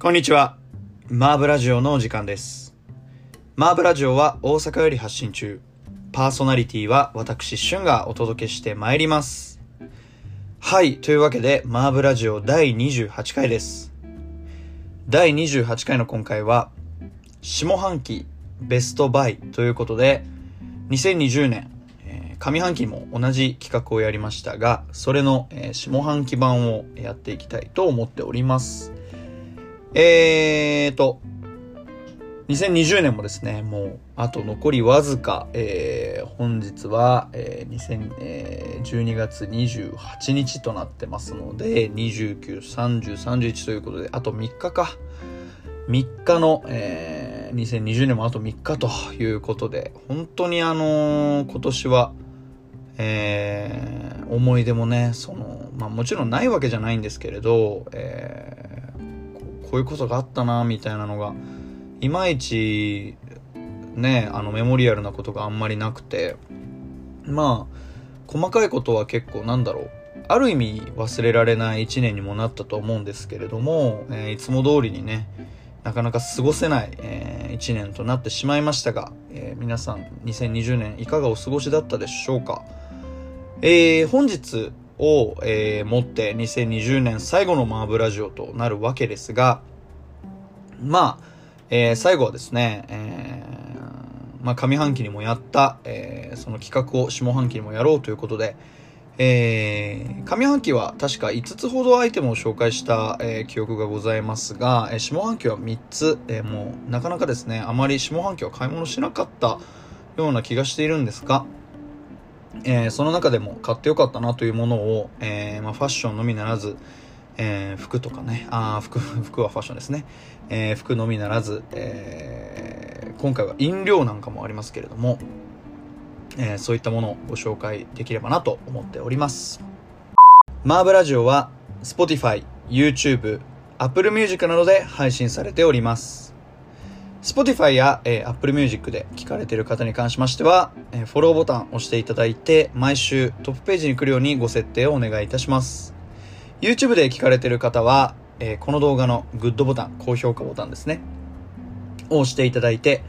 こんにちは。マーブラジオのお時間です。マーブラジオは大阪より発信中。パーソナリティは私、シュンがお届けしてまいります。はい。というわけで、マーブラジオ第28回です。第28回の今回は、下半期ベストバイということで、2020年、えー上半期も同じ企画をやりましたが、それの、えー下半期版をやっていきたいと思っております。えーと、2020年もですね、もう、あと残りわずか、えー本日は、えー2000えー12月28日となってますので、29、30、31ということで、あと3日か。3日の、えー2020年もあと3日ということで、本当にあのー今年は、えー思い出もね、その、まあもちろんないわけじゃないんですけれど、えーこういうことがあったな、みたいなのが、いまいち、ね、あのメモリアルなことがあんまりなくて、まあ、細かいことは結構なんだろう、ある意味忘れられない一年にもなったと思うんですけれども、えーいつも通りにね、なかなか過ごせない、えー一年となってしまいましたが、えー皆さん2020年いかがお過ごしだったでしょうか？えー本日を、えーもって2020年最後のマーブラジオとなるわけですが、まあ、えー最後はですね、えーまあ上半期にもやった、えーその企画を下半期にもやろうということで、え上半期は確か5つほどアイテムを紹介した、え記憶がございますが、え下半期は3つ、えもうなかなかですね、あまり下半期は買い物しなかったような気がしているんですが、えーその中でも買ってよかったなというものを、えーまあ、ファッションのみならず、えー服とかね、あー服、服はファッションですね。え服のみならず、え今回は飲料なんかもありますけれども、えそういったものをご紹介できればなと思っております。マーブラジオは Spotify、YouTube、Apple Music などで配信されております。Spotify や、えー Apple Music で聞かれている方に関しましては、えーフォローボタンを押していただいて、毎週トップページに来るようにご設定をお願いいたします。YouTube で聞かれている方は、えーこの動画のグッドボタン、高評価ボタンですね。を押していただいて、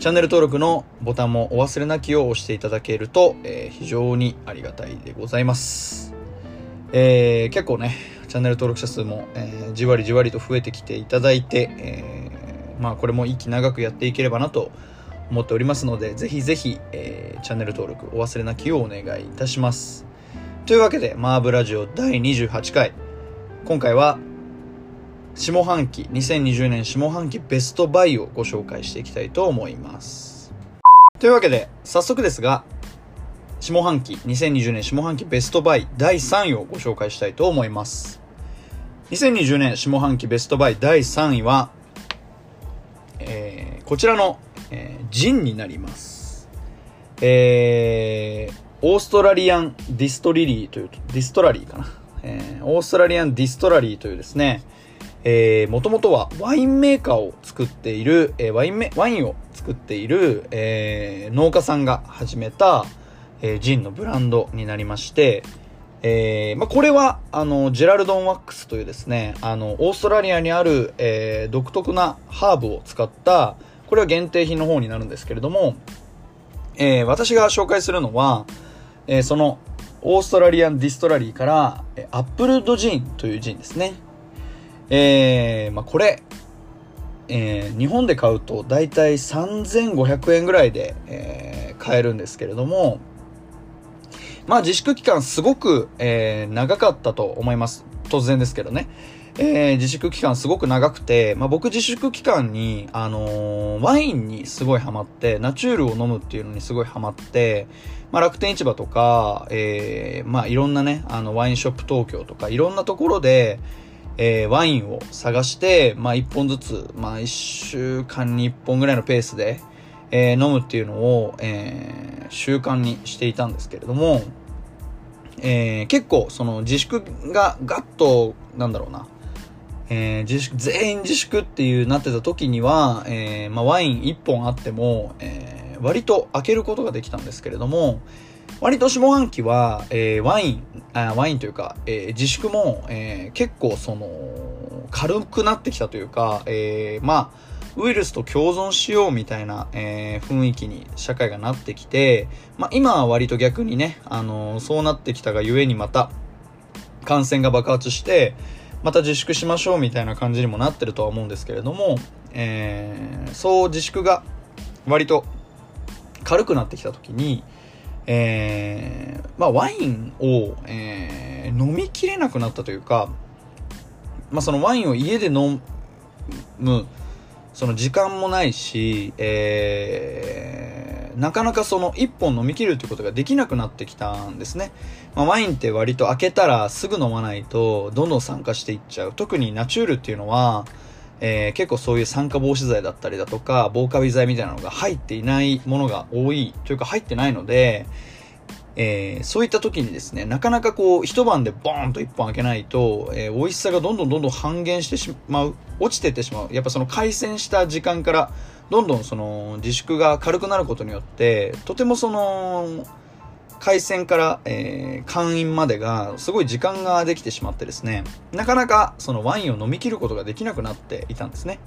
チャンネル登録のボタンもお忘れなきを押していただけると、え非常にありがたいでございます。え結構ね、チャンネル登録者数も、えじわりじわりと増えてきていただいて、えーまあこれも息長くやっていければなと思っておりますので、ぜひぜひ、えーチャンネル登録お忘れなきをお願いいたします。というわけで、マーブラジオ第28回。今回は、下半期、2020年下半期ベストバイをご紹介していきたいと思います。というわけで、早速ですが、下半期、2020年下半期ベストバイ第3位をご紹介したいと思います。2020年下半期ベストバイ第3位は、こちらの、えージンになります。えーオーストラリアンディストリリーという、ディストラリーかな。えーオーストラリアンディストラリーというですね、えー、もともとはワインメーカーを作っている、えーワインメ、ワインを作っている、えー農家さんが始めた、えージンのブランドになりまして、えーまあ、これは、あの、ジェラルドンワックスというですね、あの、オーストラリアにある、えー独特なハーブを使った、これは限定品の方になるんですけれども、えー私が紹介するのは、えーその、オーストラリアンディストラリーから、えアップルドジンというジンですね。えーまあ、これ、えー日本で買うと大体3500円ぐらいで、えー買えるんですけれども、まあ自粛期間すごく、えー長かったと思います。突然ですけどね。えー自粛期間すごく長くて、まあ僕自粛期間に、あのーワインにすごいハマって、ナチュールを飲むっていうのにすごいハマって、まあ楽天市場とか、えーまあいろんなね、あのワインショップ東京とかいろんなところで、えーワインを探して、まあ一本ずつ、まあ一週間に一本ぐらいのペースで、えー飲むっていうのを、えー習慣にしていたんですけれども、えー結構その自粛がガッと、なんだろうな、えー自粛、全員自粛っていうなってた時には、えーまあワイン1本あっても、えー割と開けることができたんですけれども、割と下半期は、えワイン、あワインというか、え自粛も、え結構その、軽くなってきたというか、え、まあ、ウイルスと共存しようみたいな、えー、雰囲気に社会がなってきて、まあ、今は割と逆にね、あのー、そうなってきたがゆえにまた感染が爆発して、また自粛しましょうみたいな感じにもなってるとは思うんですけれども、えー、そう自粛が割と軽くなってきた時に、えー、まあ、ワインを、えー、飲みきれなくなったというか、まあ、そのワインを家で飲むその時間もないし、えー、なかなかその1本飲み切るってことができなくなってきたんですね。まあ、ワインって割と開けたらすぐ飲まないとどんどん酸化していっちゃう。特にナチュールっていうのは、えー、結構そういう酸化防止剤だったりだとか、防カビ剤みたいなのが入っていないものが多いというか入ってないので、えー、そういった時にですね、なかなかこう、一晩でボーンと一本開けないと、えー、美味しさがどんどんどんどん半減してしまう、落ちてってしまう。やっぱその回線した時間から、どんどんその自粛が軽くなることによって、とてもその、回線から、えー、会員までがすごい時間ができてしまってですね、なかなかそのワインを飲み切ることができなくなっていたんですね。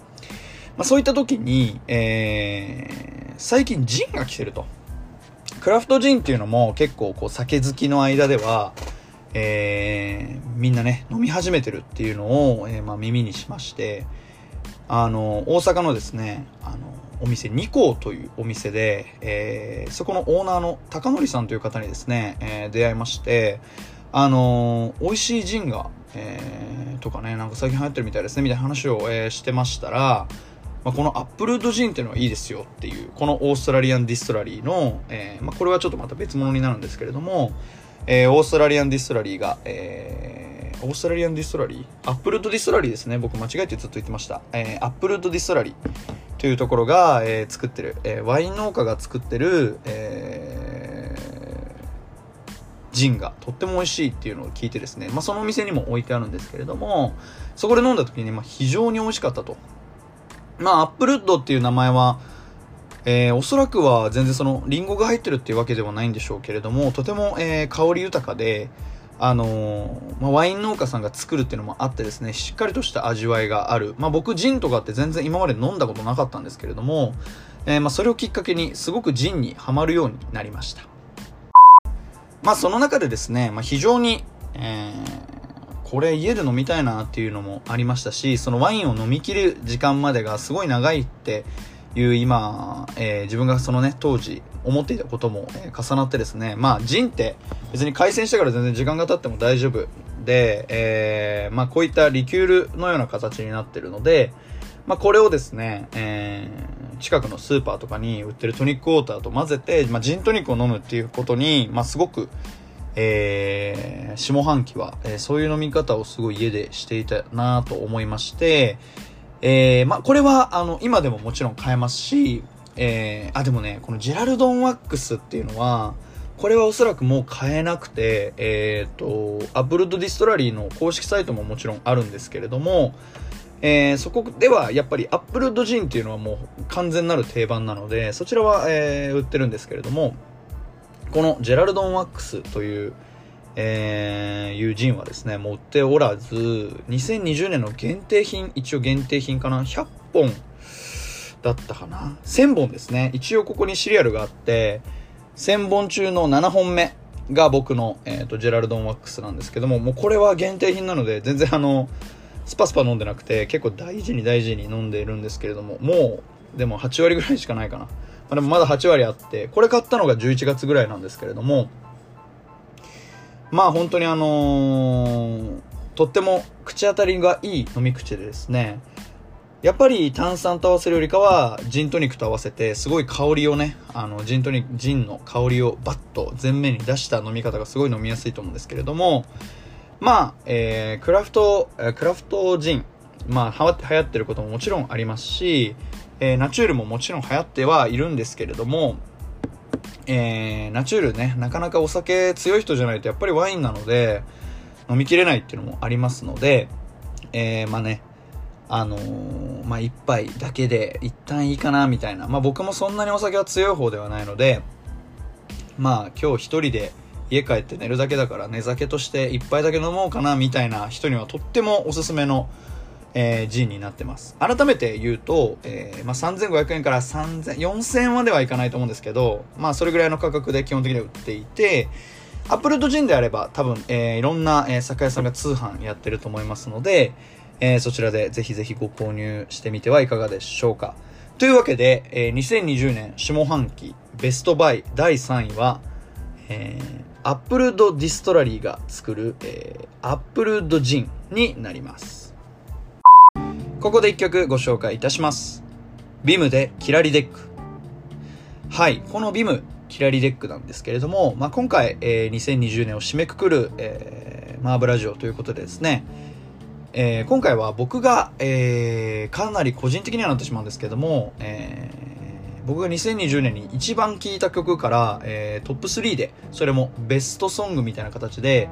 まあ、そういった時に、えー、最近ジンが来てると。クラフトジンっていうのも結構こう酒好きの間では、えー、みんなね、飲み始めてるっていうのを、えー、まあ、耳にしまして、あの、大阪のですね、あの、お店、ニコというお店で、えー、そこのオーナーの高則さんという方にですね、えー、出会いまして、あのー、美味しいジンが、えー、とかね、なんか最近流行ってるみたいですね、みたいな話を、えー、してましたら、まあ、このアップルードジンっていうのはいいですよっていう、このオーストラリアンディストラリーの、えー、まあ、これはちょっとまた別物になるんですけれども、えー、オーストラリアンディストラリーが、えー、オーストラリアンディストラリー？アップルウッドディストラリーですね。僕間違えてずっと言ってました。えー、アップルウッドディストラリーというところが、えー、作ってる、えー、ワイン農家が作ってる、えー、ジンがとっても美味しいっていうのを聞いてですね、まあ、そのお店にも置いてあるんですけれども、そこで飲んだ時に、まあ、非常に美味しかったと。まあ、アップルウッドっていう名前は、えー、おそらくは全然その、リンゴが入ってるっていうわけではないんでしょうけれども、とても、えー、香り豊かで、あのー、まあ、ワイン農家さんが作るっていうのもあってですね、しっかりとした味わいがある。まあ、僕、ジンとかって全然今まで飲んだことなかったんですけれども、えー、まあ、それをきっかけに、すごくジンにはまるようになりました。まあ、その中でですね、まあ、非常に、えー、これ家で飲みたいなっていうのもありましたし、そのワインを飲みきる時間までがすごい長いっていう今、えー、自分がそのね、当時思っていたことも、えー、重なってですね、まあ、ジンって別に回線してから全然時間が経っても大丈夫で、えー、まあ、こういったリキュールのような形になってるので、まあ、これをですね、えー、近くのスーパーとかに売ってるトニックウォーターと混ぜて、まあ、ジントニックを飲むっていうことに、まあ、すごく、えー、下半期は、えー、そういう飲み方をすごい家でしていたなと思いまして、えー、まあ、これは、あの、今でももちろん買えますし、えー、あ、でもね、このジェラルドンワックスっていうのは、これはおそらくもう買えなくて、えっ、ー、と、アップルウッドディストラリーの公式サイトももちろんあるんですけれども、えー、そこではやっぱりアップルウッドジンっていうのはもう完全なる定番なので、そちらは、えー、売ってるんですけれども、このジェラルドンワックスという、えー、いうジンはですね、もう売っておらず、2020年の限定品、一応限定品かな ?100 本だったかな ?1000 本ですね。一応ここにシリアルがあって、1000本中の7本目が僕の、えーと、ジェラルドンワックスなんですけども、もうこれは限定品なので、全然あの、スパスパ飲んでなくて、結構大事に大事に飲んでいるんですけれども、もう、でも8割ぐらいしかないかな。まあ、でもまだ8割あって、これ買ったのが11月ぐらいなんですけれども、まあ本当にあのー、とっても口当たりがいい飲み口でですね、やっぱり炭酸と合わせるよりかは、ジントニックと合わせて、すごい香りをね、あの、ジントニック、ジンの香りをバッと前面に出した飲み方がすごい飲みやすいと思うんですけれども、まあ、えー、クラフト、クラフトジン、まあ、は、流行ってることももちろんありますし、えー、ナチュールももちろん流行ってはいるんですけれども、えー、ナチュールね、なかなかお酒強い人じゃないとやっぱりワインなので、飲みきれないっていうのもありますので、えー、まあね、あのー、まあ一杯だけで一旦いいかなみたいな。まあ僕もそんなにお酒は強い方ではないので、まあ今日一人で家帰って寝るだけだから寝酒として一杯だけ飲もうかなみたいな人にはとってもおすすめのえー、G になってます。改めて言うと、えー、まあ、3500円から3000、4000円まではいかないと思うんですけど、まあ、それぐらいの価格で基本的には売っていて、アップルウッドジンであれば多分、えー、いろんな、えー、酒屋さんが通販やってると思いますので、えー、そちらでぜひぜひご購入してみてはいかがでしょうか。というわけで、えー、2020年下半期ベストバイ第3位は、えー、アップルウッドディストラリーが作る、えー、アップルウッドジンになります。ここで一曲ご紹介いたします。 BIMで KIRARI Deck。はい、このビムキラリデックなんですけれども、まあ、今回、えー、2020年を締めくくる、えー、マーブラジオということでですね、えー、今回は僕が、えー、かなり個人的にはなってしまうんですけども、えー、僕が2020年に一番聴いた曲から、えー、トップ3で、それもベストソングみたいな形で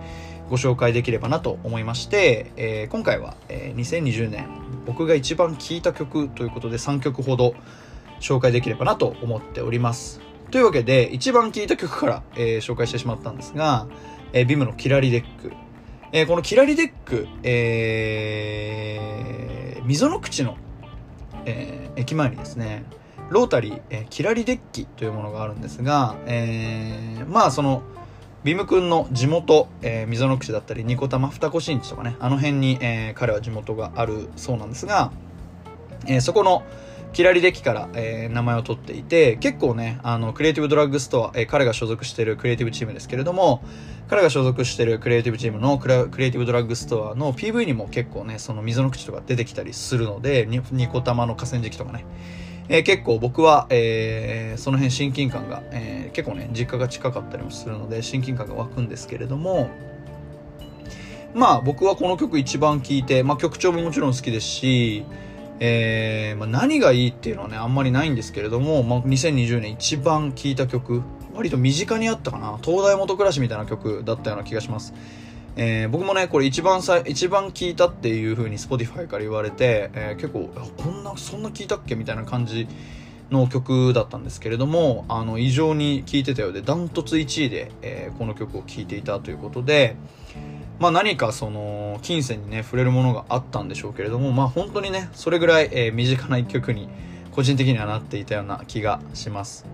ご紹介できればなと思いまして、えー、今回は、えー、2020年僕が一番聴いた曲ということで3曲ほど紹介できればなと思っております。というわけで、一番聴いた曲から、えー、紹介してしまったんですが、えー、ビムのキラリデック。えー、このキラリデック、えー、溝の口の、えー、駅前にですね、ロータリー、えー、キラリデッキというものがあるんですが、えー、まあその、ビム君の地元、えー、溝の口だったり、ニコタマ、二子新地とかね、あの辺に、えー、彼は地元があるそうなんですが、えー、そこの、キラリデッキから、えー、名前を取っていて、結構ね、あの、クリエイティブドラッグストア、えー、彼が所属しているクリエイティブチームですけれども、彼が所属しているクリエイティブチームのクリエイティブドラッグストアの PV にも結構ね、その溝の口とか出てきたりするので、ニニコ玉の河川敷とかね、えー、結構僕は、えー、その辺親近感が、えー、結構ね、実家が近かったりもするので、親近感が湧くんですけれども、まあ僕はこの曲一番聴いて、まあ曲調ももちろん好きですし、えー、まあ、何がいいっていうのはね、あんまりないんですけれども、まあ、2020年一番聴いた曲、割と身近にあったかな、東大元暮らしみたいな曲だったような気がします。えー、僕もね、これ一番さ、一番聴いたっていう風に Spotify から言われて、えー、結構、こんな、そんな聴いたっけみたいな感じの曲だったんですけれども、あの、異常に聴いてたようで、ダントツ1位で、えー、この曲を聴いていたということで、まあ何かその、金銭にね、触れるものがあったんでしょうけれども、まあ本当にね、それぐらい、え、身近な一曲に、個人的にはなっていたような気がします。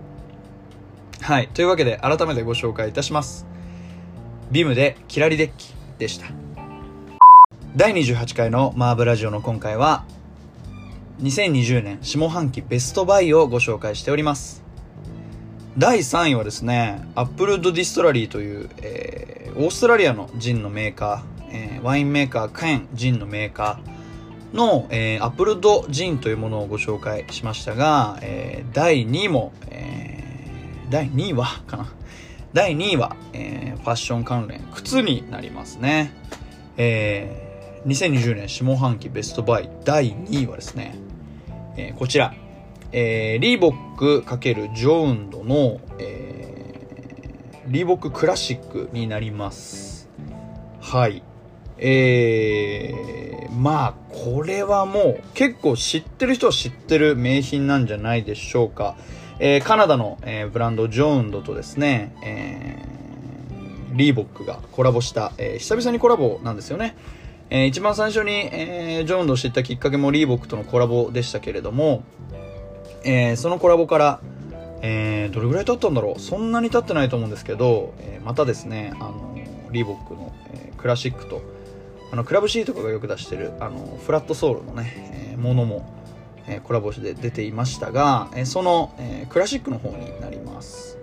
はい。というわけで、改めてご紹介いたします。ビムでキラリデッキでした。第28回のマーブラジオの今回は、2020年下半期ベストバイをご紹介しております。第3位はですね、 Applewood Distillery という、えー、オーストラリアのジンのメーカー、えー、ワインメーカー、カエンジンのメーカーの、えー、アップルドジンというものをご紹介しましたが、えー、第2位も、えー、第2位はかな第2位は、えー、ファッション関連、靴になりますね。えー、2020年下半期ベストバイ第2位はですね、えー、こちら、えー、リーボック×ジョウンドの、えー、リーボッククラシックになります。はい。えー、まあ、これはもう結構知ってる人は知ってる名品なんじゃないでしょうか。えー、カナダの、えー、ブランドジョウンドとですね、えー、リーボックがコラボした、えー、久々にコラボなんですよね。えー、一番最初に、えー、ジョウンドを知ったきっかけもリーボックとのコラボでしたけれども、えー、そのコラボから、えー、どれぐらい経ったんだろうそんなに経ってないと思うんですけど、えー、またですね、あの、リーボックの、えー、クラシックと、あの、クラブ C とかがよく出してる、あの、フラットソールのね、えー、ものも、え、コラボして出ていましたが、え、その、え、クラシックの方になります。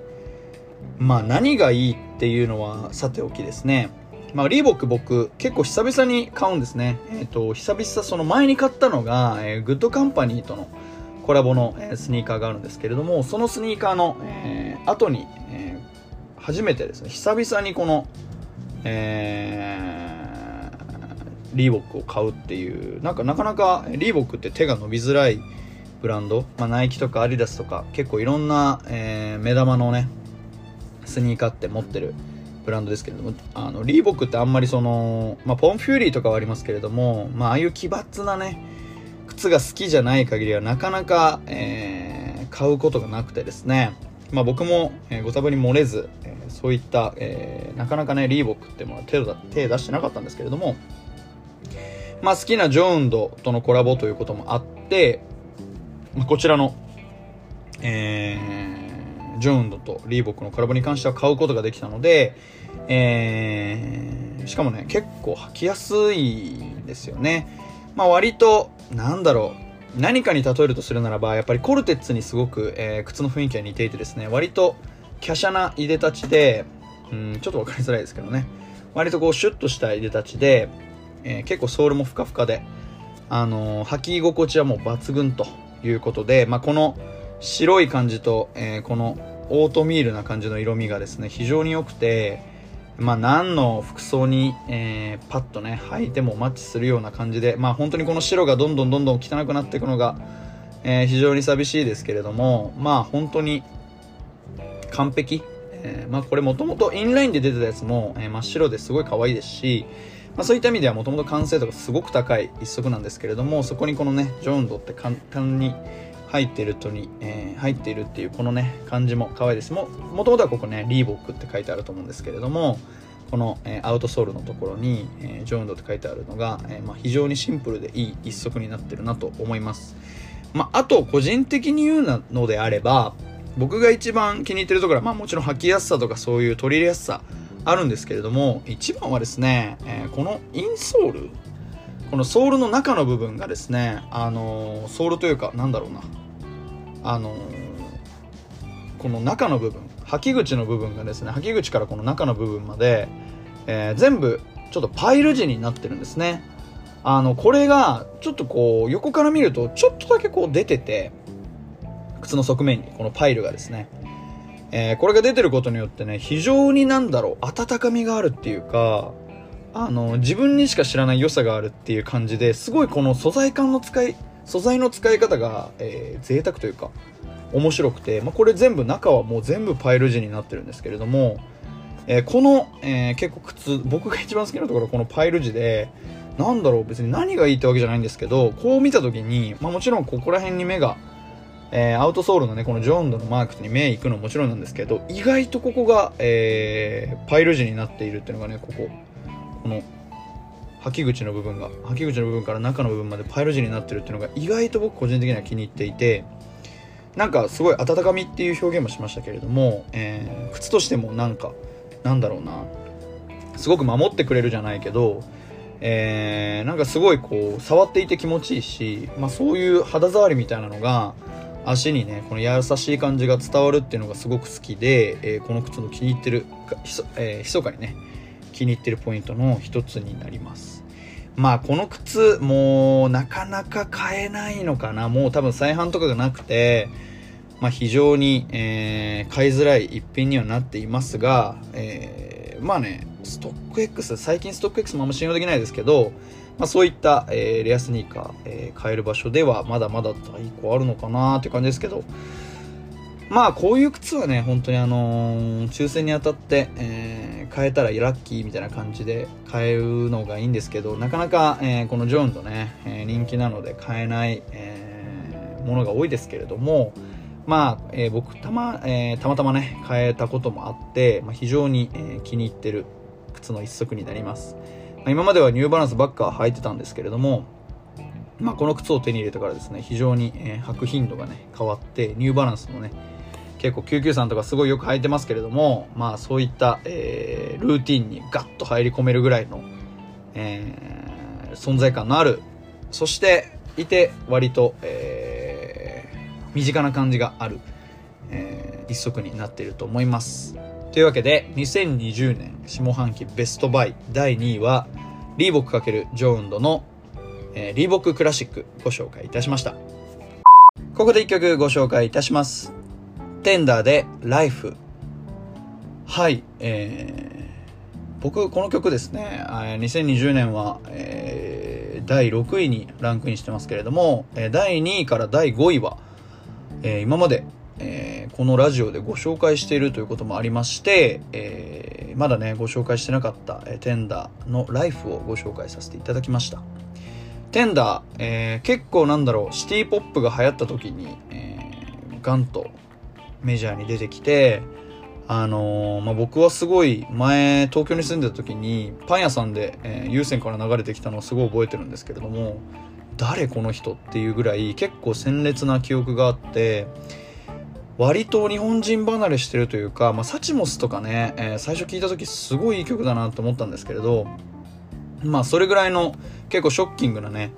まあ、何がいいっていうのはさておきですね。まあ、リーボック僕、結構久々に買うんですね。えっ、ー、と、久々、その前に買ったのが、え、グッドカンパニーとの、コラボの、えスニーカーがあるんですけれども、そのスニーカーの、え、後に、え、初めてですね、久々にこの、えー、リーボックを買うっていう、なんかなかなかリーボックって手が伸びづらいブランド、まあ、ナイキとかアディダスとか結構いろんな、えー、目玉のね、スニーカーって持ってるブランドですけれども、あの、リーボックってあんまりその、まあ、ポンプフューリーとかはありますけれども、まあ、ああいう奇抜なね、靴が好きじゃない限りはなかなか、えー、買うことがなくてですね、まあ、僕も、えー、ご多分に漏れず、えー、そういった、えー、なかなかね、リーボックってものは手手出してなかったんですけれども、まあ、好きなジョーンドとのコラボということもあって、まあ、こちらの、えー、ジョーンドとリーボックのコラボに関しては買うことができたので、えー、しかもね、結構履きやすいんですよね。まあ、割と、なんだろう、何かに例えるとするならば、やっぱりコルテッツにすごく、えー、靴の雰囲気が似ていてですね、割と華奢ないでたちで、うん、ちょっとわかりづらいですけどね。割とこうシュッとしたいでたちで、えー、結構ソールもふかふかで、あのー、履き心地はもう抜群ということで、まあ、この白い感じと、えー、このオートミールな感じの色味がですね、非常に良くて、まあ、何の服装に、えー、パッとね、履いてもマッチするような感じで、まあ、本当にこの白がどんどんどんどん汚くなっていくのが、えー、非常に寂しいですけれども、まあ、本当に完璧。えー、まあ、これもともとインラインで出てたやつも、えー、真っ白ですごい可愛いですし、まあ、そういった意味ではもともと完成度がすごく高い一足なんですけれどもそこにこのねジョーンドって簡単に入ってるとに、えー、入っているっていうこのね感じも可愛いです。もともとはここねリーボックって書いてあると思うんですけれどもこの、えー、アウトソールのところに、えー、ジョーンドって書いてあるのが、えまあ、非常にシンプルでいい一足になってるなと思います。まあ、あと個人的に言うのであれば僕が一番気に入ってるところは、まあ、もちろん履きやすさとかそういう取り入れやすさあるんですけれども一番はですね、えー、このインソールこのソールの中の部分がですねあのー、ソールというかなんだろうなあのー、この中の部分履き口の部分がですね履き口からこの中の部分まで、え全部ちょっとパイル地になってるんですね。あのこれがちょっとこう横から見るとちょっとだけこう出てて靴の側面にこのパイルがですねえー、これが出てることによってね、非常になんだろう、温かみがあるっていうか、あの、自分にしか知らない良さがあるっていう感じで、すごいこの素材感の使い、素材の使い方が、えー、贅沢というか、面白くて、まあ、これ全部、中はもう全部パイル地になってるんですけれども、えー、この、えー、結構靴、僕が一番好きなところはこのパイル地で、なんだろう、別に何がいいってわけじゃないんですけど、こう見た時に、まあもちろんここら辺に目が、えー、アウトソールのね、このジョンドのマークに目いくのもちろんなんですけど、意外とここが、えー、パイル地になっているっていうのがね、ここ、この、履き口の部分が、履き口の部分から中の部分までパイル地になってるっていうのが意外と僕個人的には気に入っていて、なんかすごい温かみっていう表現もしましたけれども、えー、靴としてもなんか、なんだろうな、すごく守ってくれるじゃないけど、えー、なんかすごいこう、触っていて気持ちいいし、まあそういう肌触りみたいなのが、足にねこの優しい感じが伝わるっていうのがすごく好きで、えー、この靴の気に入ってるひそ,、えー、密かにね気に入ってるポイントの一つになります。まあこの靴もうなかなか買えないのかな。もう多分再販とかがなくてまあ非常に、えー、買いづらい一品にはなっていますが、えー、まあねストック X 最近ストック X もあんま信用できないですけどまあ、そういった、えー、レアスニーカー、えー、買える場所ではまだまだ在庫あるのかなっていう感じですけど、まあこういう靴はね、本当にあのー、抽選にあたって、えー、買えたらラッキーみたいな感じで買えるのがいいんですけど、なかなか、えー、このジョーンとね、え人気なので買えない、えものが多いですけれども、まあ、え僕たま、えたまたまね、買えたこともあって、まあ、非常に、え気に入ってる靴の一足になります。今まではニューバランスばっか履いてたんですけれども、まあ、この靴を手に入れてからですね、非常に、えー、履く頻度がね、変わって、ニューバランスもね、結構993とかすごいよく履いてますけれども、まあそういった、えー、ルーティンにガッと入り込めるぐらいの、えー、存在感のある、そしていて割と、え、身近な感じがある、えー、一足になっていると思います。というわけで、2020年下半期ベストバイ第2位は、リーボック×ジョーンドの、えー、リーボッククラシックご紹介いたしました。ここで一曲ご紹介いたします。テンダーでライフ。はい、えー、僕この曲ですね、2020年は、えー、第6位にランクインしてますけれども、第2位から第5位は、えー、今までえー、このラジオでご紹介しているということもありまして、えー、まだね、ご紹介してなかった、えー、テンダーのライフをご紹介させていただきました。テンダー、えー、結構なんだろう、シティポップが流行った時に、えー、ガンとメジャーに出てきて、あのー、まあ、僕はすごい前東京に住んでた時にパン屋さんで、えー、有線から流れてきたのをすごい覚えてるんですけれども誰この人っていうぐらい結構鮮烈な記憶があって割と日本人離れしてるというか、まあ、サチモスとかね、えー、最初聞いた時すごいいい曲だなと思ったんですけれどまあそれぐらいの結構ショッキングなね、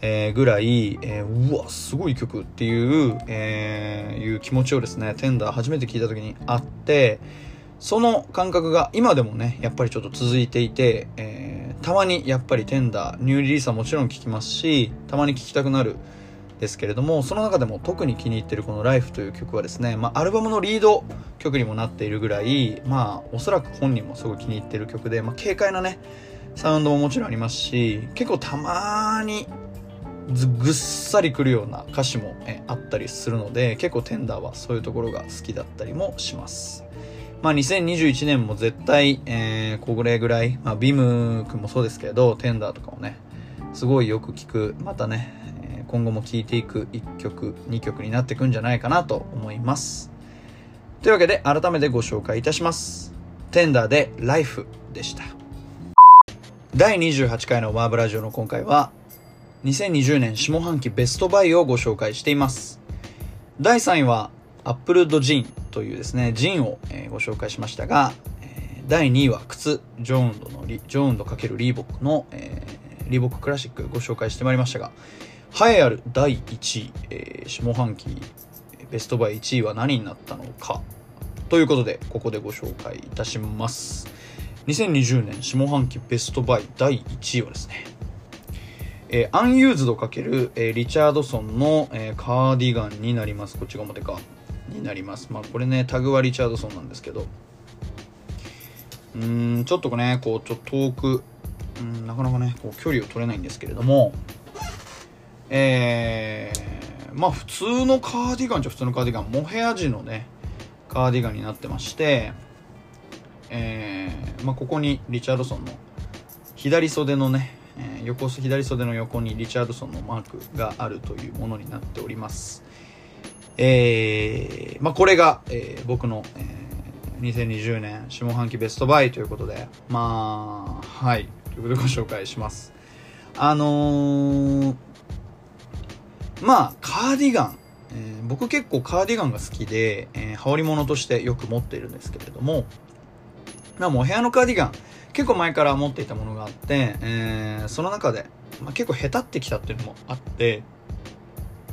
えー、ぐらい、えー、うわすごい曲っていう、えー、いう気持ちをですねテンダー初めて聞いた時にあってその感覚が今でもねやっぱりちょっと続いていて、えー、たまにやっぱりテンダーニューリリースはもちろん聴きますしたまに聴きたくなるですけれどもその中でも特に気に入ってるこの「Life」という曲はですね、まあ、アルバムのリード曲にもなっているぐらいまあおそらく本人もすごい気に入ってる曲で、まあ、軽快なねサウンドももちろんありますし結構たまにぐっさりくるような歌詞もえあったりするので結構テンダーはそういうところが好きだったりもします。まあ2021年も絶対、えー、これぐらい、まあ、ビム君もそうですけどテンダーとかもねすごいよく聞くまたね今後も聴いていく1曲2曲になっていくんじゃないかなと思います。というわけで改めてご紹介いたします。テンダーで Life でした。第28回のマーブラジオの今回は2020年下半期ベストバイをご紹介しています。第3位はアップルドジンというですねジンを、えご紹介しましたが、第2位は靴 JJJJound のリジョーンド×リーボックの、えー、リーボッククラシックご紹介してまいりましたが栄えある第1位、えー、下半期ベストバイ1位は何になったのかということでここでご紹介いたします2020年下半期ベストバイ第1位はですねえー、アンユーズド×、えー、リチャードソンの、えー、カーディガンになります。こっちが表か。になります。まあ、これね、タグはリチャードソンなんですけど。うん、ちょっとね、こう、ちょっと遠く、うん、なかなかね、こう、距離を取れないんですけれども、えー、まあ普通のカーディガンじゃ普通のカーディガンモヘア地のねカーディガンになってましてえー、まあここにリチャードソンの左袖のね、えー、横左袖の横にリチャードソンのマークがあるというものになっております。えー、まあこれが、えー、僕の、えー、2020年下半期ベストバイということでまあはい。ということでご紹介します。あのーまあ、カーディガン。えー、僕結構カーディガンが好きで、えー、羽織物としてよく持っているんですけれども、まあもう部屋のカーディガン、結構前から持っていたものがあって、えー、その中で、まあ、結構へたってきたっていうのもあって、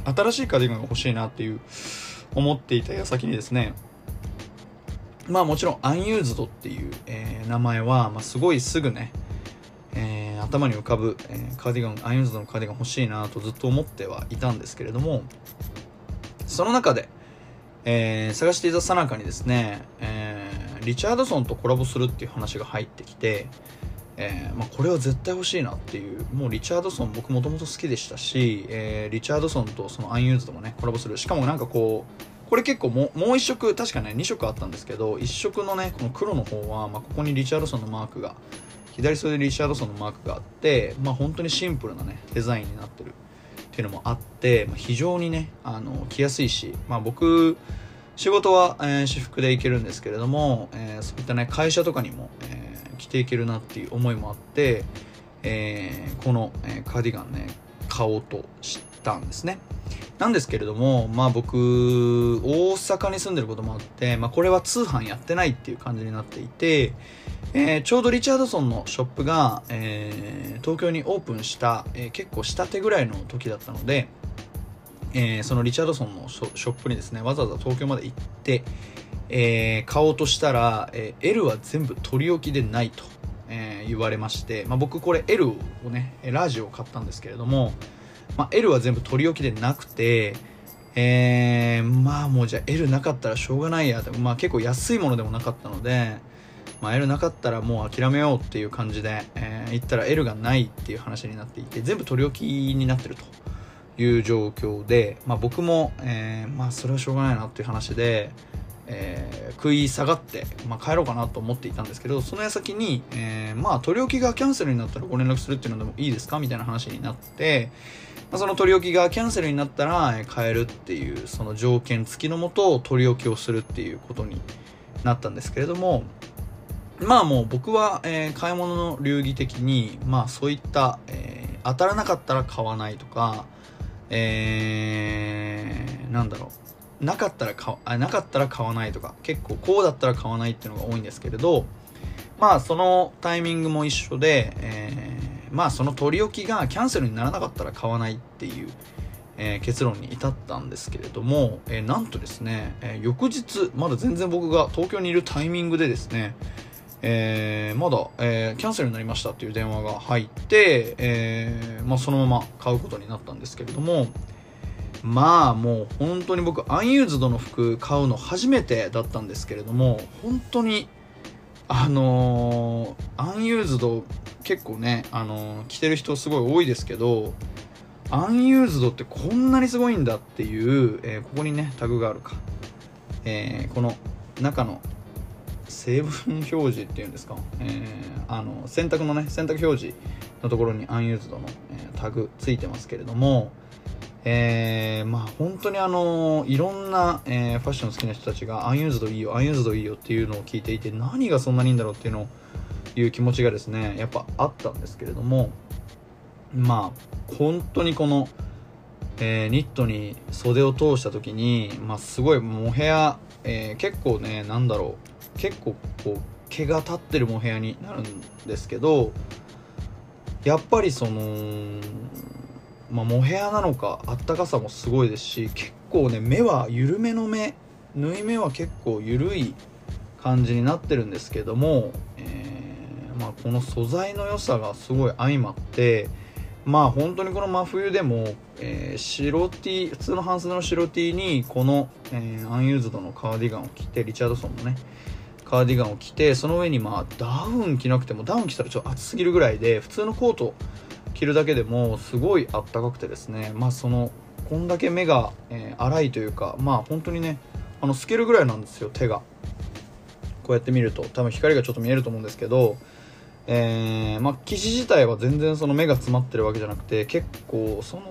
新しいカーディガンが欲しいなっていう、思っていた矢先にですね、まあもちろんアンユーズドっていう、えー、名前は、まあ、すごいすぐね、ー、頭に浮かぶ、えー、カーディガンアンユーズドのカーディガン欲しいなとずっと思ってはいたんですけれどもその中で、えー、探していたさなかにですね、えリチャードソンとコラボするっていう話が入ってきて、えまあ、これは絶対欲しいなっていうもうリチャードソン僕もともと好きでしたし、えリチャードソンとそのアンユーズともねコラボする。しかもなんかこうこれ結構もう一色確かね2色あったんですけど1色のねこの黒の方は、まあ、ここにリチャードソンのマークが左袖リチャードソンのマークがあって、まあ、本当にシンプルなねデザインになってるっていうのもあって、まあ、非常にねあの着やすいし、まあ、僕仕事は、えー、私服で行けるんですけれども、えー、そういったね会社とかにも、えー、着ていけるなっていう思いもあって、えー、この、えー、カーディガンね買おうとしたんですね。なんですけれどもまあ僕大阪に住んでることもあって、まあ、これは通販やってないっていう感じになっていてえー、ちょうどリチャードソンのショップが、えー、東京にオープンした、えー、結構下手ぐらいの時だったので、えそのリチャードソンのショップにですねわざわざ東京まで行って、え買おうとしたら、え L は全部取り置きでないと、え言われまして、まあ、僕これ L をねラージを買ったんですけれども、まあ、L は全部取り置きでなくてえー、まあもうじゃあ L なかったらしょうがないや。でもまあ結構安いものでもなかったので、まあ、L なかったらもう諦めようっていう感じで、えー、行ったら L がないっていう話になっていて全部取り置きになってるという状況で、まあ、僕も、えー、まあそれはしょうがないなっていう話で、えー、食い下がって、まあ、帰ろうかなと思っていたんですけどその矢先に、えー、まあ取り置きがキャンセルになったらご連絡するっていうのでもいいですかみたいな話になって、まあ、その取り置きがキャンセルになったら、え、買えるっていうその条件付きのもと取り置きをするっていうことになったんですけれどもまあもう僕は、えー、買い物の流儀的にまあそういった、えー、当たらなかったら買わないとかえー、なんだろう。なかったら買あなかったら買わないとか結構こうだったら買わないっていうのが多いんですけれどまあそのタイミングも一緒で、えー、まあその取り置きがキャンセルにならなかったら買わないっていう、えー、結論に至ったんですけれども、えー、なんとですね、えー、翌日まだ全然僕が東京にいるタイミングでですねえー、まだ、えー、キャンセルになりましたっていう電話が入って、えー、まあ、そのまま買うことになったんですけれども、まあもう本当に僕、アンユーズドの服買うの初めてだったんですけれども、本当に、あのー、アンユーズド結構ね、あのー、着てる人すごい多いですけど、アンユーズドってこんなにすごいんだっていう、えー、ここにね、タグがあるか。えー、この中の成分表示っていうんですか、えー、あの洗濯のね洗濯表示のところにアンユーズドの、えー、タグついてますけれどもえー、まあ本当にあのいろんな、えー、ファッション好きな人たちがアンユーズドいいよアンユーズドいいよっていうのを聞いていて何がそんなにいいんだろうっていうのをいう気持ちがですねやっぱあったんですけれどもまあ本当にこの、えー、ニットに袖を通した時に、まあ、すごいモヘア、えー、結構ねなんだろう結構こう毛が立ってるモヘアになるんですけどやっぱりそのまあモヘアなのかあったかさもすごいですし結構ね目は緩めの目縫い目は結構緩い感じになってるんですけども、えー、まあ、この素材の良さがすごい相まってまあ本当にこの真冬でも、えー、白 T 普通の半袖の白 T にこの、えー、アンユーズドのカーディガンを着てリチャードソンのねカーディガンを着てその上にまあダウン着なくてもダウン着たらちょっと暑すぎるぐらいで普通のコート着るだけでもすごいあったかくてですね。まあそのこんだけ目が、えー、荒いというかまあ本当にねあの透けるぐらいなんですよ手が。こうやって見ると。多分光がちょっと見えると思うんですけどえー、まあ生地自体は全然その目が詰まってるわけじゃなくて結構その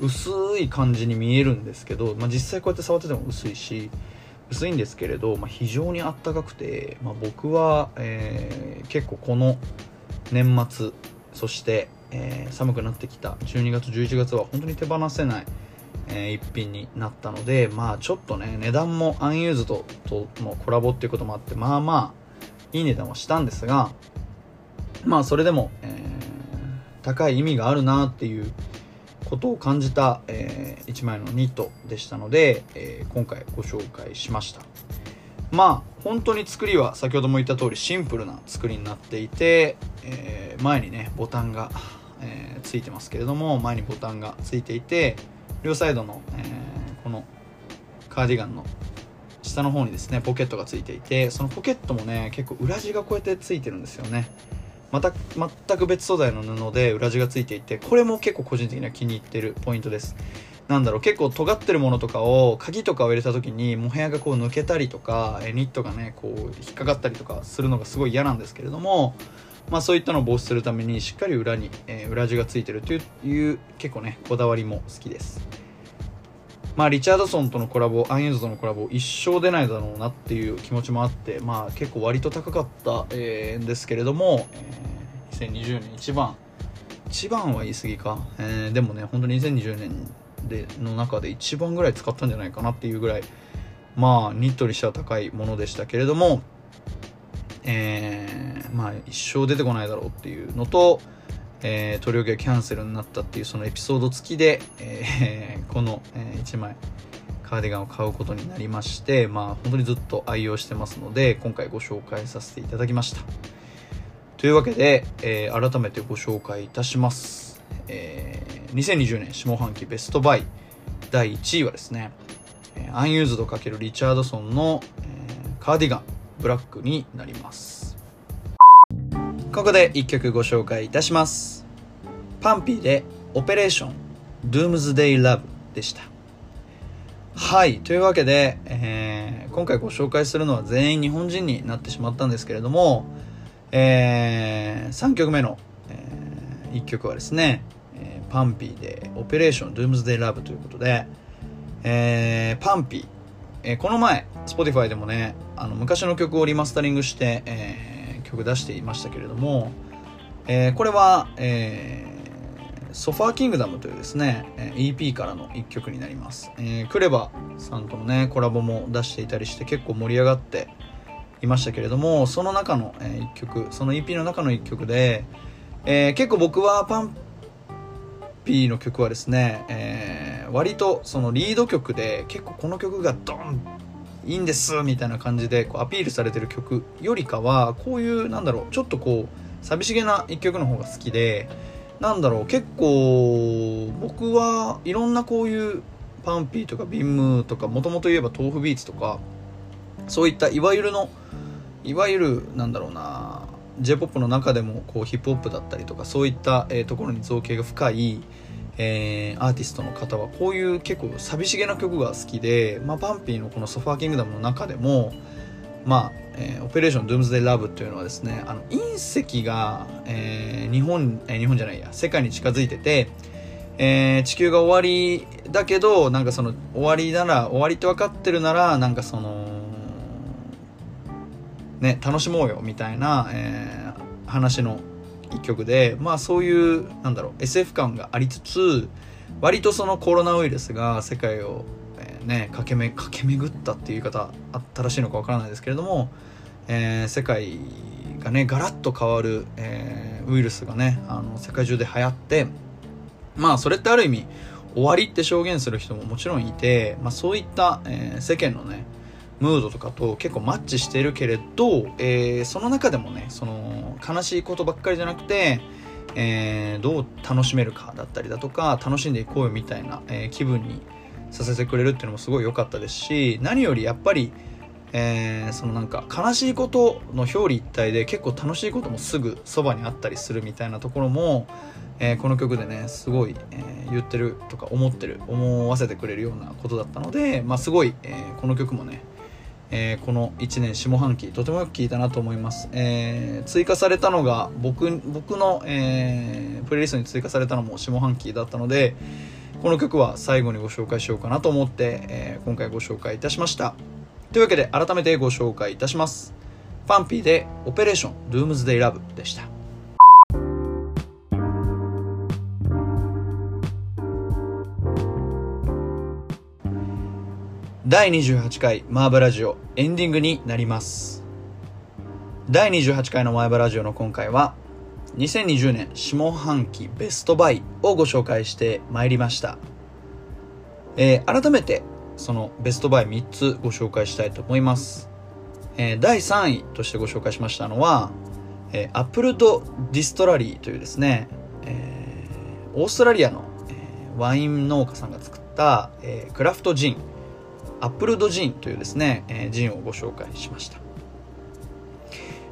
薄い感じに見えるんですけど、まあ、実際こうやって触ってても薄いし薄いんですけれど、まあ、非常にあったかくて、まあ、僕は、えー、結構この年末そして、えー、寒くなってきた。12月11月は本当に手放せない、えー、一品になったのでまあちょっとね値段もアンユーズドとのコラボっていうこともあってまあまあいい値段はしたんですがまあそれでも、えー、高い意味があるなっていうことを感じた、えー、1枚のニットでしたので、えー、今回ご紹介しました。まあ本当に作りは先ほども言った通りシンプルな作りになっていて、えー、前にねボタンが、えー、ついてますけれども前にボタンがついていて両サイドの、えー、このカーディガンの下の方にですねポケットがついていてそのポケットもね結構裏地がこうやってついてるんですよね。また全く別素材の布で裏地がついていてこれも結構個人的には気に入ってるポイントです。なんだろう結構尖ってるものとかを鍵とかを入れた時にモヘアがこう抜けたりとかニットがねこう引っかかったりとかするのがすごい嫌なんですけれどもまあそういったのを防止するためにしっかり裏に、えー、裏地がついてるという結構ねこだわりも好きです。まあリチャードソンとのコラボアンユーズとのコラボ一生出ないだろうなっていう気持ちもあってまあ結構割と高かった、え、ですけれども、えー、2020年一番。一番は言い過ぎか、えー、でもね本当に2020年での中で一番ぐらい使ったんじゃないかなっていうぐらいまあニットにしては高いものでしたけれどもえー、まあ一生出てこないだろうっていうのと、えー、取り置きがキャンセルになったっていうそのエピソード付きで、えー、この、えー、1枚カーディガンを買うことになりましてまあ本当にずっと愛用してますので今回ご紹介させていただきました。というわけで、えー、改めてご紹介いたします、え、2020年下半期ベストバイ第1位はですね、アンユーズド×リチャードソンの、カーディガンブラックになります。ここで1曲ご紹介いたします。 PUNPEE で Operation Doomsday Love でした。はいというわけで、えー、今回ご紹介するのは全員日本人になってしまったんですけれども、えー、3曲目の、えー、1曲はですね、 PUNPEE で Operation Doomsday Love ということで、えー、 PUNPEE、えー、この前 Spotify でもねあの昔の曲をリマスタリングして、えー、曲出していましたけれども、えー、これは、えー、 Sofa Kingdom というですね EP からの1曲になります、えー、クレバさんとのねコラボも出していたりして結構盛り上がっていましたけれどもその中の、え1曲その EP の中の1曲で、え結構僕はパンピーの曲はですね、えー、割とそのリード曲で結構この曲がドンいいんですみたいな感じでこうアピールされてる曲よりかはこういうなんだろうちょっとこう寂しげな一曲の方が好きでなんだろう結構僕はいろんなこういうパンピーとかビンムとかもともと言えば豆腐ビーツとかそういったいわゆるのいわゆるなんだろうな J−POP の中でもこうヒップホップだったりとかそういった、え、ところに造詣が深い、えー、アーティストの方はこういう結構寂しげな曲が好きで、まあ、 PUNPEE のこの「Sofa Kingdom」の中でもまあ、えー、 Operation Doomsday Love というのはですねあの隕石が、えー、日本、えー、日本じゃないや世界に近づいてて、えー、地球が終わりだけどなんかその終わりなら終わりって分かってるならなんかそのね、楽しもうよみたいな、えー、話の一曲で、まあそういう、なんだろう、SF 感がありつつ、割とそのコロナウイルスが世界を、えー、ね、駆けめ、駆け巡ったっていう言い方あったらしいのかわからないですけれども、えー、世界がね、ガラッと変わる、えー、ウイルスがね、あの、世界中で流行って、まあそれってある意味、終わりって証言する人ももちろんいて、まあそういった、えー、世間のね、ムードとかと結構マッチしてるけれど、えー、その中でもねその悲しいことばっかりじゃなくて、えー、どう楽しめるかだったりだとか楽しんでいこうよみたいな、えー、気分にさせてくれるっていうのもすごい良かったですし何よりやっぱり、えー、そのなんか悲しいことの表裏一体で結構楽しいこともすぐそばにあったりするみたいなところも、えー、この曲でねすごい、えー、言ってるとか思ってる思わせてくれるようなことだったので、まあ、すごい、えー、この曲もねえー、この1年下半期とてもよく聞いたなと思います、えー、追加されたのが僕僕の、えー、プレイリストに追加されたのも下半期だったのでこの曲は最後にご紹介しようかなと思って、え今回ご紹介いたしました。というわけで改めてご紹介いたします。パンピーでオペレーションドゥームズデイラブでした。第28回マーブラジオエンディングになります。第28回のマーブラジオの今回は2020年下半期ベストバイをご紹介してまいりました、えー、改めてそのベストバイ3つご紹介したいと思います、えー、第3位としてご紹介しましたのは、えー、アップルとディストラリーというですね、えー、オーストラリアの、えー、ワイン農家さんが作った、えー、クラフトジン。アップルウッドジンというですね、えー、ジンをご紹介しました。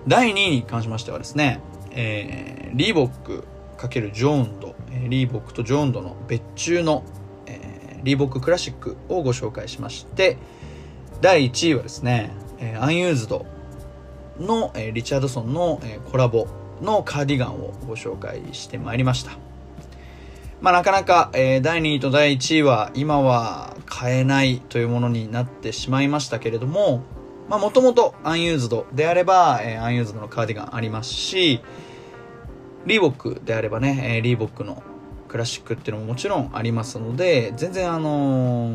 第2位に関しましてはですね、えー、リーボック× JJJJound、えー、リーボックと JJJJound の別注の、えー、リーボッククラシックをご紹介しまして、第1位はですね、えー、アンユーズドの、えー、リチャードソンの、えー、コラボのカーディガンをご紹介してまいりました。まあ、なかなか、えー、第2位と第1位は今は買えないというものになってしまいましたけれども、まあ、もともと UNUSED であれば、えー、 UNUSED のカーディガンありますし、リーボックであればね、えー、リーボックのクラシックっていうのももちろんありますので、全然あの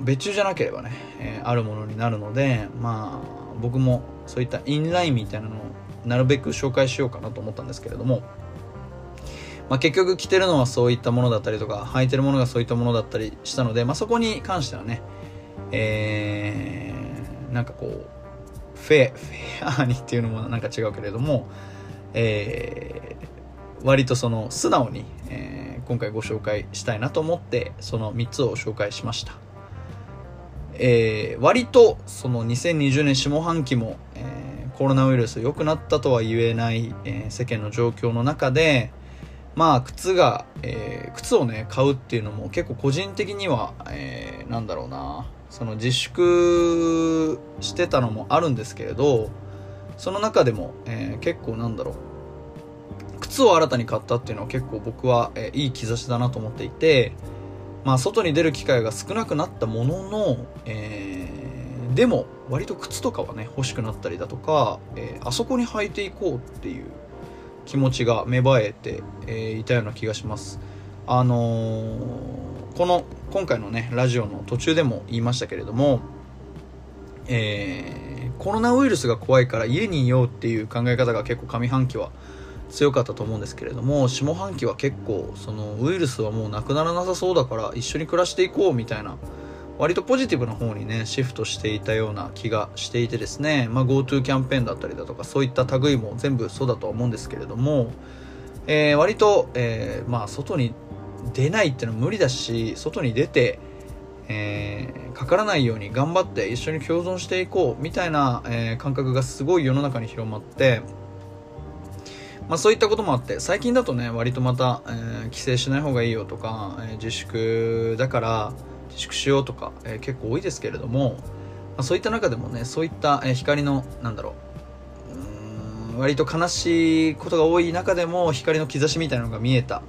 ー、別注じゃなければね、えー、あるものになるので、まあ、僕もそういったインラインみたいなのをなるべく紹介しようかなと思ったんですけれども、まあ、結局着てるのはそういったものだったりとか履いてるものがそういったものだったりしたので、まあ、そこに関してはね、えー、なんかこうフェフェアにっていうのも なんか違うけれども、えー、割とその素直に、えー、今回ご紹介したいなと思ってその3つを紹介しました、えー、割とその2020年下半期も、えー、コロナウイルス良くなったとは言えない、えー、世間の状況の中で、まあ靴が、えー、靴をね買うっていうのも結構個人的には、えー、なんだろうな。その自粛してたのもあるんですけれどその中でも、えー、結構なんだろう。靴を新たに買ったっていうのは結構僕は、えー、いい兆しだなと思っていてまあ外に出る機会が少なくなったものの、えー、でも割と靴とかはね欲しくなったりだとか、えー、あそこに履いていこうっていう気持ちが芽生えて、えー、いたような気がします。あのー、この今回のねラジオの途中でも言いましたけれどもえー、コロナウイルスが怖いから家にいようっていう考え方が結構上半期は強かったと思うんですけれども下半期は結構そのウイルスはもうなくならなさそうだから一緒に暮らしていこうみたいな割とポジティブな方にねシフトしていたような気がしていてですね、まあ、GoTo キャンペーンだったりだとかそういった類も全部そうだとは思うんですけれども、えー、割と、えー、まあ外に出ないっていうのは無理だし外に出て、えー、かからないように頑張って一緒に共存していこうみたいな、えー、感覚がすごい世の中に広まってまあ、そういったこともあって最近だとね割とまた、えー、規制しない方がいいよとか、えー、自粛だから自粛しようとか、えー、結構多いですけれども、まあ、そういった中でもねそういった、え、光のなんだろう割と悲しいことが多い中でも光の兆しみたいなのが見えた、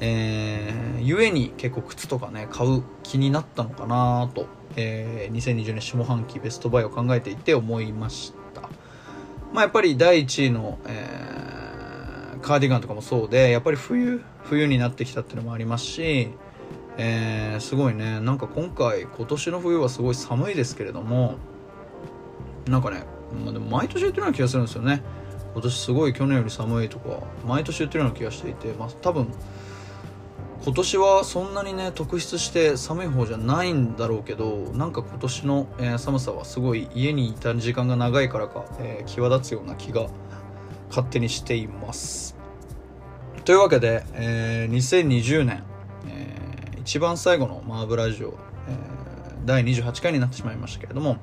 えー、ゆえに結構靴とかね買う気になったのかなと、えー、2020年下半期ベストバイを考えていて思いました。まあやっぱり第1位の、えー、カーディガンとかもそうでやっぱり冬冬になってきたっていうのもありますしえー、すごいね。なんか今回今年の冬はすごい寒いですけれどもなんかね、まあ、でも毎年言ってるような気がするんですよね。今年すごい去年より寒いとか毎年言ってるような気がしていて、まあ、多分今年はそんなにね特筆して寒い方じゃないんだろうけどなんか今年の、えー、寒さはすごい家にいた時間が長いからか、えー、際立つような気が勝手にしています。というわけで、えー、2020年一番最後のマーブラジオ、えー、第28回になってしまいましたけれども、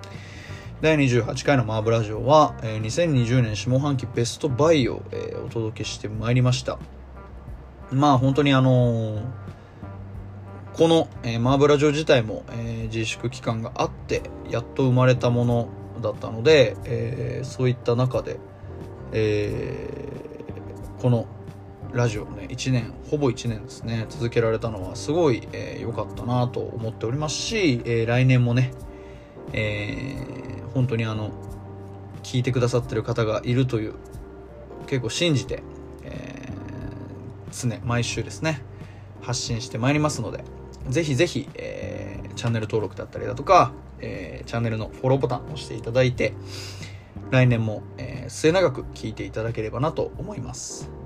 第28回のマーブラジオは、えー、2020年下半期ベストバイを、えー、お届けしてまいりました。まあ本当にあのー、この、えー、マーブラジオ自体も、えー、自粛期間があってやっと生まれたものだったので、えー、そういった中で、えー、このラジオね1年ほぼ1年ですね続けられたのはすごい良、えー、かったなと思っておりますし、えー、来年もね、えー、本当にあの聞いてくださってる方がいるという結構信じて、えー、常毎週ですね発信してまいりますのでぜひぜひ、えー、チャンネル登録だったりだとか、えー、チャンネルのフォローボタンを押していただいて来年も、えー、末永く聞いていただければなと思います。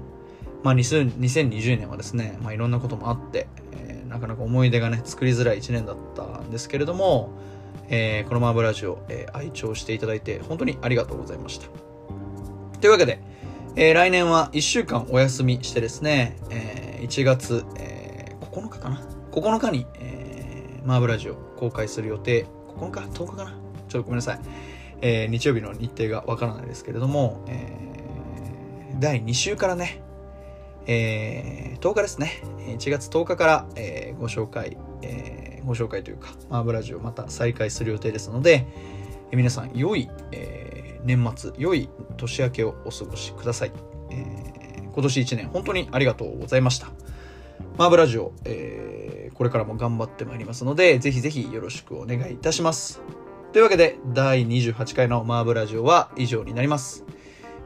まあ、2020年はですね、まあ、いろんなこともあって、えー、なかなか思い出がね、作りづらい1年だったんですけれども、えー、このマーブラジオ、えー、愛聴していただいて本当にありがとうございました。というわけで、えー、来年は1週間お休みしてですね、えー、1月、えー、9日かな ?9 日に、えー、マーブラジオ公開する予定、9日 ?10 日かな？ちょっとごめんなさい。えー、日曜日の日程がわからないですけれども、えー、第2週からね、えー、10日ですね。1月10日から、えー、ご紹介、えー、ご紹介というか、マーブラジオまた再開する予定ですので、えー、皆さん、良い、えー、年末、良い年明けをお過ごしください。えー、今年1年、本当にありがとうございました。マーブラジオ、えー、これからも頑張ってまいりますので、ぜひぜひよろしくお願いいたします。というわけで、第28回のマーブラジオは以上になります。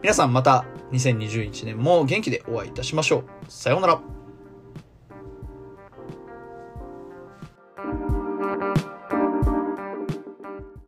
皆さんまた2021年も元気でお会いいたしましょう。さようなら。